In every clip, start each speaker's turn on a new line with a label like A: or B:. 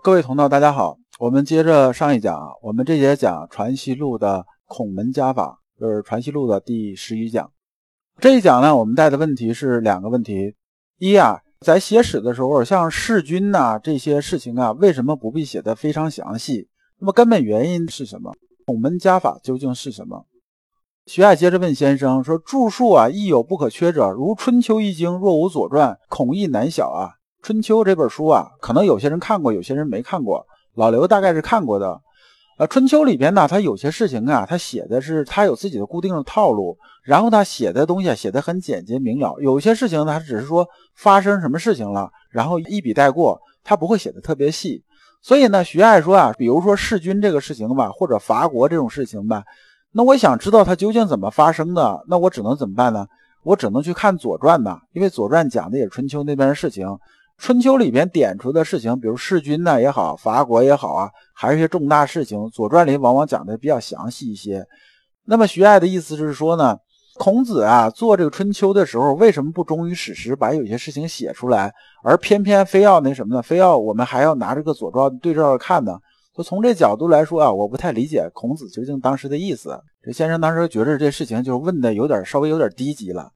A: 各位同道，大家好。我们接着上一讲，我们这节讲《传习录》的孔门家法，就是《传习录》的第十一讲。这一讲呢，我们带的问题是两个问题：一啊，在写史的时候，像弑君呐这些事情啊，为什么不必写的非常详细？那么根本原因是什么？孔门家法究竟是什么？徐爱接着问先生说：“著述啊，亦有不可缺者，如《春秋》一经，若无《左传》，孔亦难晓啊。”《春秋》这本书啊，可能有些人看过，有些人没看过。老刘大概是看过的。呃，《春秋》里边呢，他有些事情啊，他写的是他有自己的固定的套路，然后他写的东西写的很简洁明了。有些事情呢，他只是说发生什么事情了，然后一笔带过，他不会写的特别细。所以呢，徐爱说啊，比如说弑君这个事情吧，或者伐国这种事情吧，那我想知道它究竟怎么发生的，那我只能怎么办呢？我只能去看《左传》呐，因为《左传》讲的也是春秋那边的事情。春秋里边点出的事情，比如弑君呢也好，伐国也好啊，还是一些重大事情，《左传》里往往讲的比较详细一些。那么徐爱的意思是说呢，孔子啊做这个春秋的时候，为什么不忠于史实，把有些事情写出来，而偏偏非要那什么呢？非要我们还要拿这个《左传》对照着看呢？就从这角度来说啊，我不太理解孔子究竟当时的意思。这先生当时觉得这事情就问的有点稍微有点低级了。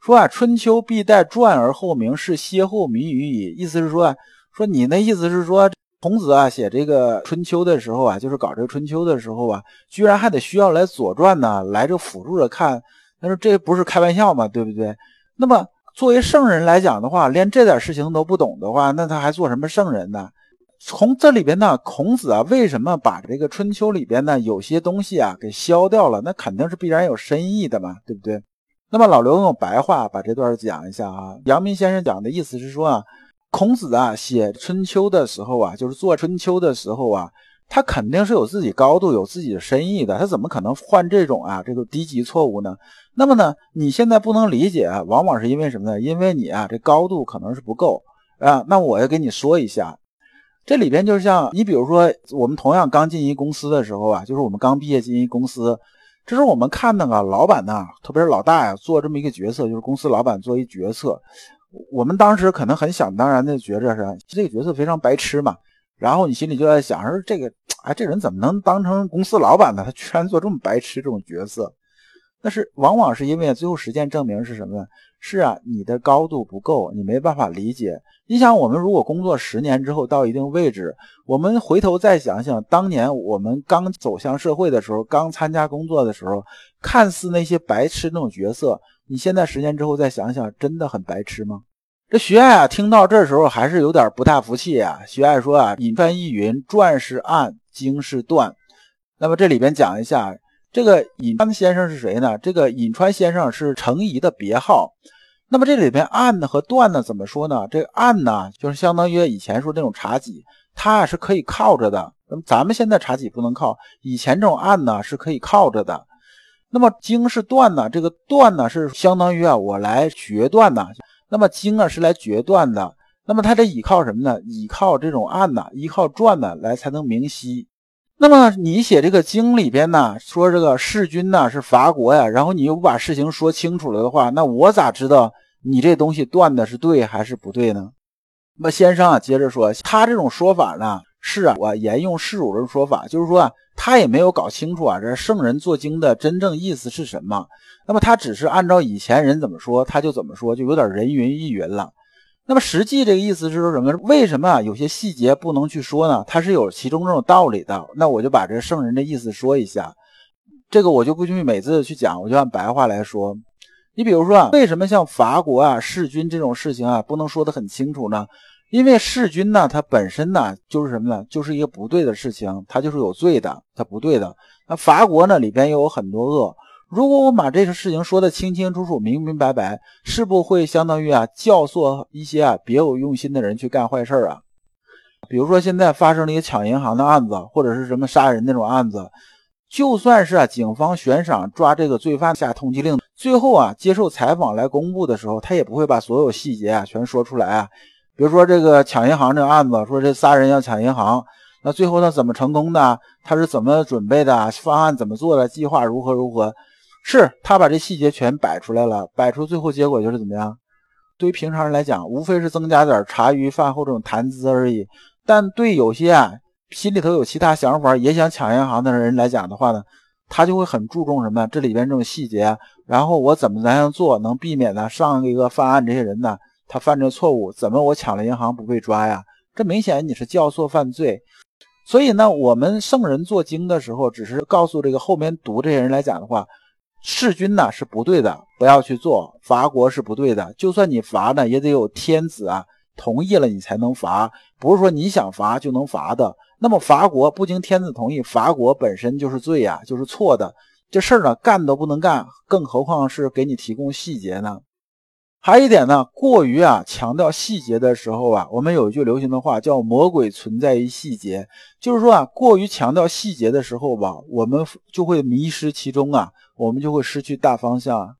A: 说啊，春秋必待传而后明，是歇后谜语矣。意思是说，说你那意思是说，孔子啊写这个春秋的时候啊，就是搞这个春秋的时候啊，居然还得需要来左传呢，来这辅助着看。他说这不是开玩笑嘛，对不对？那么作为圣人来讲的话，连这点事情都不懂的话，那他还做什么圣人呢？从这里边呢，孔子啊，为什么把这个春秋里边呢有些东西啊给消掉了？那肯定是必然有深意的嘛，对不对？那么老刘用白话把这段讲一下啊。阳明先生讲的意思是说啊，孔子啊写春秋的时候啊，就是做春秋的时候啊，他肯定是有自己高度、有自己的深意的。他怎么可能犯这种啊这个低级错误呢？那么呢，你现在不能理解，往往是因为什么呢？因为你啊这高度可能是不够啊。那我要跟你说一下，这里边就是像你比如说，我们同样刚进一公司的时候啊，就是我们刚毕业进一公司。这是我们看那个老板呢，特别是老大呀，做这么一个决策，就是公司老板做一决策。我们当时可能很想当然的觉着是这个角色非常白痴嘛，然后你心里就在想说这个，哎，这人怎么能当成公司老板呢？他居然做这么白痴这种角色。但是往往是因为最后实践证明是什么呢？是啊，你的高度不够，你没办法理解。你想，我们如果工作十年之后到一定位置，我们回头再想想，当年我们刚走向社会的时候，刚参加工作的时候，看似那些白痴那种角色，你现在十年之后再想想，真的很白痴吗？这徐爱啊，听到这时候还是有点不大服气啊。徐爱说啊，颍川易云，转是暗，经是断。那么这里边讲一下。这个尹川先生是谁呢？这个尹川先生是程颐的别号。那么这里边案呢和断呢怎么说呢？这个案呢就是相当于以前说这种茶几，它是可以靠着的。那么咱们现在茶几不能靠，以前这种案呢是可以靠着的。那么经是断呢，这个断呢是相当于啊我来决断呢。那么经啊是来决断的。那么它得依靠什么呢？依靠这种案呢，依靠转呢来才能明晰。那么你写这个经里边呢，说这个弑君呢是伐国呀，然后你又不把事情说清楚了的话，那我咋知道你这东西断的是对还是不对呢？那么先生啊，接着说，他这种说法呢，是啊，我沿用世主的说法，就是说啊他也没有搞清楚啊，这圣人作经的真正意思是什么。那么他只是按照以前人怎么说，他就怎么说，就有点人云亦云了。那么实际这个意思是说什么？为什么？有些细节不能去说呢？它是有其中这种道理的。那我就把这圣人的意思说一下。这个我就不去每次去讲，我就按白话来说。你比如说啊，为什么像伐国啊、弑君这种事情啊，不能说得很清楚呢？因为弑君呢，它本身呢就是什么呢？就是一个不对的事情，它就是有罪的，它不对的。那伐国呢，里边又有很多恶。如果我把这个事情说的清清楚楚、明明白白，是不会相当于啊教唆一些啊别有用心的人去干坏事啊？比如说现在发生了一个抢银行的案子，或者是什么杀人那种案子，就算是啊警方悬赏抓这个罪犯下通缉令，最后啊接受采访来公布的时候，他也不会把所有细节啊全说出来啊。比如说这个抢银行这个案子，说这仨人要抢银行，那最后他怎么成功的？他是怎么准备的？方案怎么做的？计划如何如何？是他把这细节全摆出来了，摆出最后结果就是怎么样？对于平常人来讲，无非是增加点茶余饭后这种谈资而已。但对有些啊心里头有其他想法，也想抢银行的人来讲的话呢，他就会很注重什么？这里边这种细节，然后我怎么才能做，能避免呢上一个犯案这些人呢，他犯这错误，怎么我抢了银行不被抓呀？这明显你是教唆犯罪。所以呢，我们圣人做经的时候，只是告诉这个后面读这些人来讲的话，弑君呢是不对的，不要去做；伐国是不对的，就算你伐呢，也得有天子啊同意了你才能伐，不是说你想伐就能伐的。那么伐国不经天子同意，伐国本身就是罪呀，就是错的。这事儿呢干都不能干，更何况是给你提供细节呢？还有一点呢，过于啊强调细节的时候啊，我们有一句流行的话叫“魔鬼存在于细节”，就是说啊，过于强调细节的时候吧，我们就会迷失其中啊，我们就会失去大方向。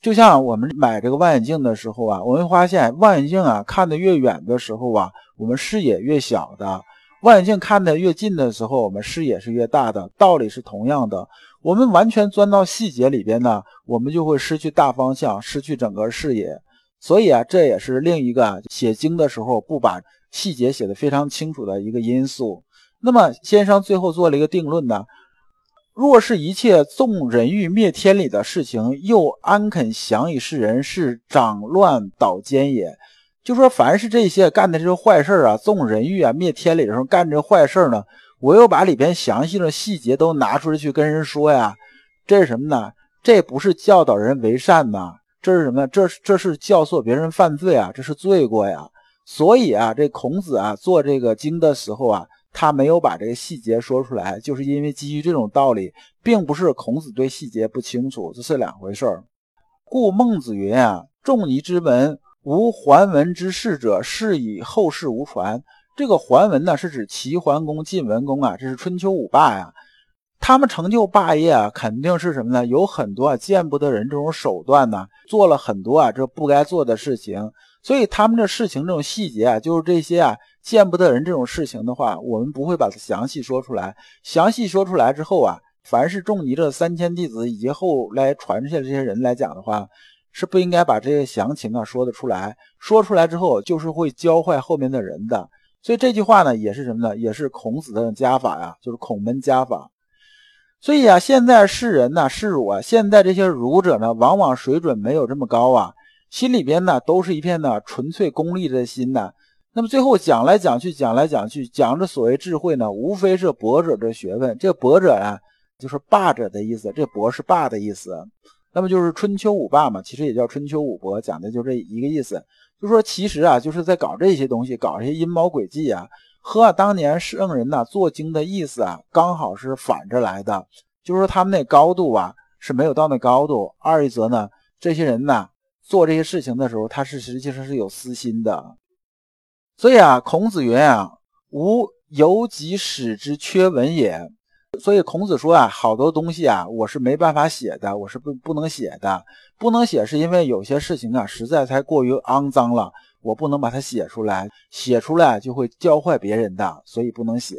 A: 就像我们买这个望远镜的时候啊，我们发现望远镜啊看得越远的时候啊，我们视野越小的；望远镜看得越近的时候，我们视野是越大的。道理是同样的。我们完全钻到细节里边呢，我们就会失去大方向，失去整个视野。所以啊，这也是另一个写经的时候不把细节写得非常清楚的一个因素。那么先生最后做了一个定论呢：若是一切纵人欲灭天理的事情，又安肯降以示人，是长乱倒奸也。就说凡是这些干的这些坏事啊，纵人欲啊，灭天理的时候干这坏事呢。我又把里边详细的细节都拿出来去跟人说呀，这是什么呢？这不是教导人为善呐，这是什么？这是这是教唆别人犯罪啊，这是罪过呀。所以啊，这孔子啊做这个经的时候啊，他没有把这个细节说出来，就是因为基于这种道理，并不是孔子对细节不清楚，这是两回事儿。故孟子云啊：“仲尼之文，无还文之士者，是以后世无传。”这个桓文呢，是指齐桓公、晋文公啊，这是春秋五霸呀。他们成就霸业啊，肯定是什么呢？有很多啊见不得人这种手段呢，做了很多啊这不该做的事情。所以他们这事情这种细节啊，就是这些啊见不得人这种事情的话，我们不会把它详细说出来。详细说出来之后啊，凡是仲尼这三千弟子以及后来传下这些人来讲的话，是不应该把这些详情啊说得出来。说出来之后，就是会教坏后面的人的。所以这句话呢，也是什么呢？也是孔子的家法呀，就是孔门家法。所以啊，现在世人呢，世儒啊，现在这些儒者呢，往往水准没有这么高啊，心里边呢，都是一片呢纯粹功利的心呢。那么最后讲来讲去，讲来讲去，讲着所谓智慧呢，无非是博者的学问。这博者啊，就是霸者的意思。这博是霸的意思。那么就是春秋五霸嘛，其实也叫春秋五博，讲的就这一个意思。就说其实啊，就是在搞这些东西，搞这些阴谋诡计啊，和当年圣人呐做经的意思啊，刚好是反着来的。就是说他们那高度啊是没有到那高度。二一则呢，这些人呐做这些事情的时候，他是实际上是有私心的。所以啊，孔子云啊，无由己使之缺文也。所以孔子说啊，好多东西啊，我是没办法写的，我是不不能写的，不能写是因为有些事情啊，实在太过于肮脏了，我不能把它写出来，写出来就会教坏别人的，所以不能写。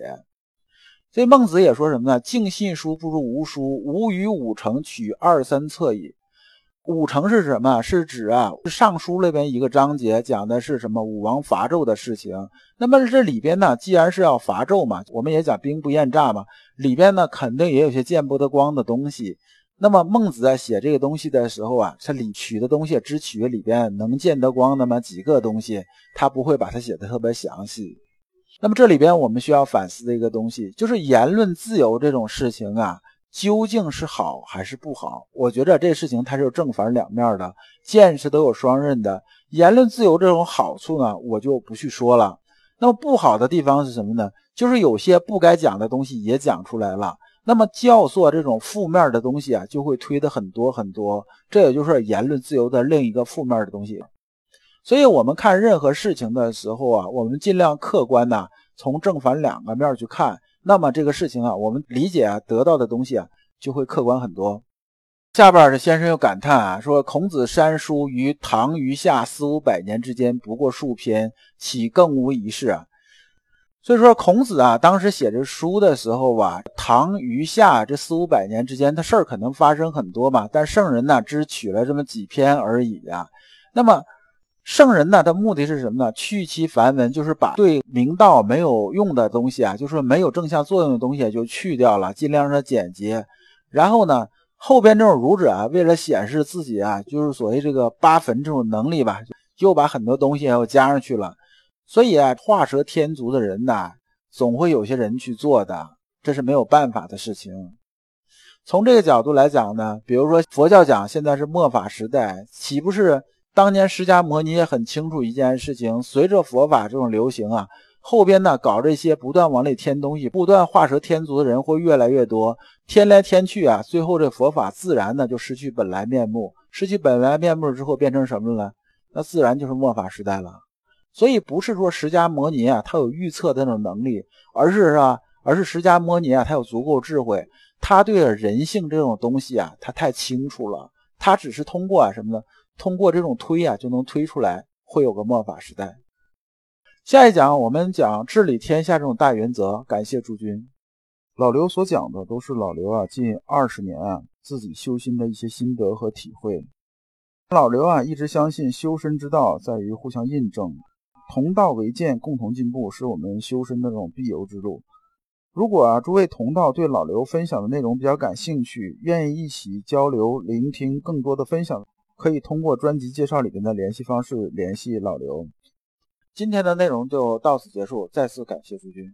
A: 所以孟子也说什么呢？尽信书不如无书，吾与五成取二三策矣。五成是什么？是指啊，《尚书》那边一个章节讲的是什么？武王伐纣的事情。那么这里边呢，既然是要伐纣嘛，我们也讲兵不厌诈嘛，里边呢肯定也有些见不得光的东西。那么孟子在写这个东西的时候啊，他里取的东西只取里边能见得光那么几个东西，他不会把它写的特别详细。那么这里边我们需要反思的一个东西，就是言论自由这种事情啊。究竟是好还是不好？我觉得这事情它是有正反两面的，见识都有双刃的。言论自由这种好处呢，我就不去说了。那么不好的地方是什么呢？就是有些不该讲的东西也讲出来了。那么教唆这种负面的东西啊，就会推的很多很多。这也就是言论自由的另一个负面的东西。所以，我们看任何事情的时候啊，我们尽量客观呐，从正反两个面去看。那么这个事情啊，我们理解啊，得到的东西啊，就会客观很多。下边这先生又感叹啊，说孔子删书于唐余夏四五百年之间，不过数篇，岂更无一事啊？所以说孔子啊，当时写这书的时候吧，唐余夏这四五百年之间，他事儿可能发生很多嘛，但圣人呢，只取了这么几篇而已啊。那么圣人呢的目的是什么呢？去其繁文，就是把对明道没有用的东西啊，就是没有正向作用的东西就去掉了，尽量让它简洁。然后呢，后边这种儒者啊，为了显示自己啊，就是所谓这个八坟这种能力吧，又把很多东西又加上去了。所以啊，画蛇添足的人呐，总会有些人去做的，这是没有办法的事情。从这个角度来讲呢，比如说佛教讲现在是末法时代，岂不是？当年释迦摩尼也很清楚一件事情，随着佛法这种流行啊，后边呢搞这些不断往里添东西、不断画蛇添足的人会越来越多，添来添去啊，最后这佛法自然呢就失去本来面目，失去本来面目之后变成什么了？那自然就是末法时代了。所以不是说释迦摩尼啊他有预测的那种能力，而是啊，而是释迦摩尼啊他有足够智慧，他对人性这种东西啊他太清楚了，他只是通过啊什么呢？通过这种推啊，就能推出来会有个末法时代。下一讲我们讲治理天下这种大原则。感谢诸君。
B: 老刘所讲的都是老刘啊近二十年啊自己修心的一些心得和体会。老刘啊一直相信修身之道在于互相印证，同道为鉴，共同进步是我们修身的这种必由之路。如果啊诸位同道对老刘分享的内容比较感兴趣，愿意一起交流、聆听更多的分享。可以通过专辑介绍里面的联系方式联系老刘。
A: 今天的内容就到此结束，再次感谢诸君。